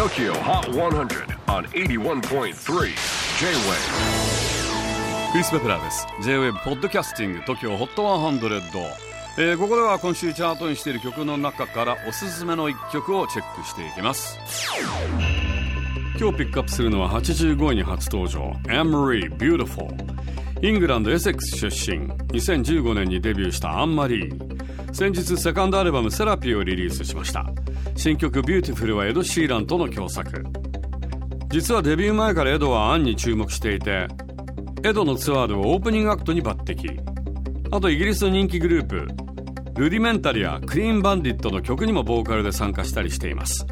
TOKYO HOT 100 on 81.3 J-WAVE クリス・ベプラーです。J-WAVE ポッドキャスティング TOKYO HOT 100、えー、ここでは今週チャートにしている曲の中からおすすめの一曲をチェックしていきます。今日ピックアップするのは85位に初登場。Anne-Marie Beautiful イングランドエセックス出身。2015年にデビューしたアンマリー。先日セカンドアルバム「セラピー」をリリースしました。新曲「ビューティフルはエド・シーランとの共作。実はデビュー前からエドはアンに注目していてエドのツアーではオープニングアクトに抜擢。あとイギリスの人気グループ Rudimental や Clean Bandit の曲にもボーカルで参加したりしています。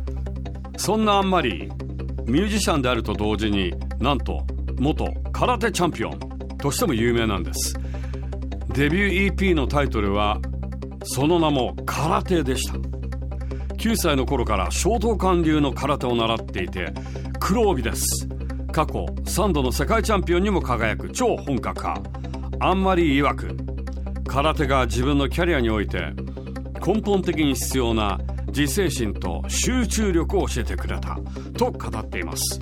そんなアンマリーミュージシャンであると同時になんと元空手チャンピオンとしても有名なんです。デビュー EP のタイトルはその名も空手でした。9歳の頃から小東館流の空手を習っていて黒帯です。過去3度の世界チャンピオンにも輝く超本格派。あんまり曰く。空手が自分のキャリアにおいて根本的に必要な自制心と集中力を教えてくれた。と語っています。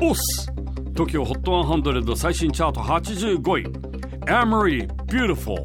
オス。TOKYOHOT100 最新チャート85位。Amory Beautiful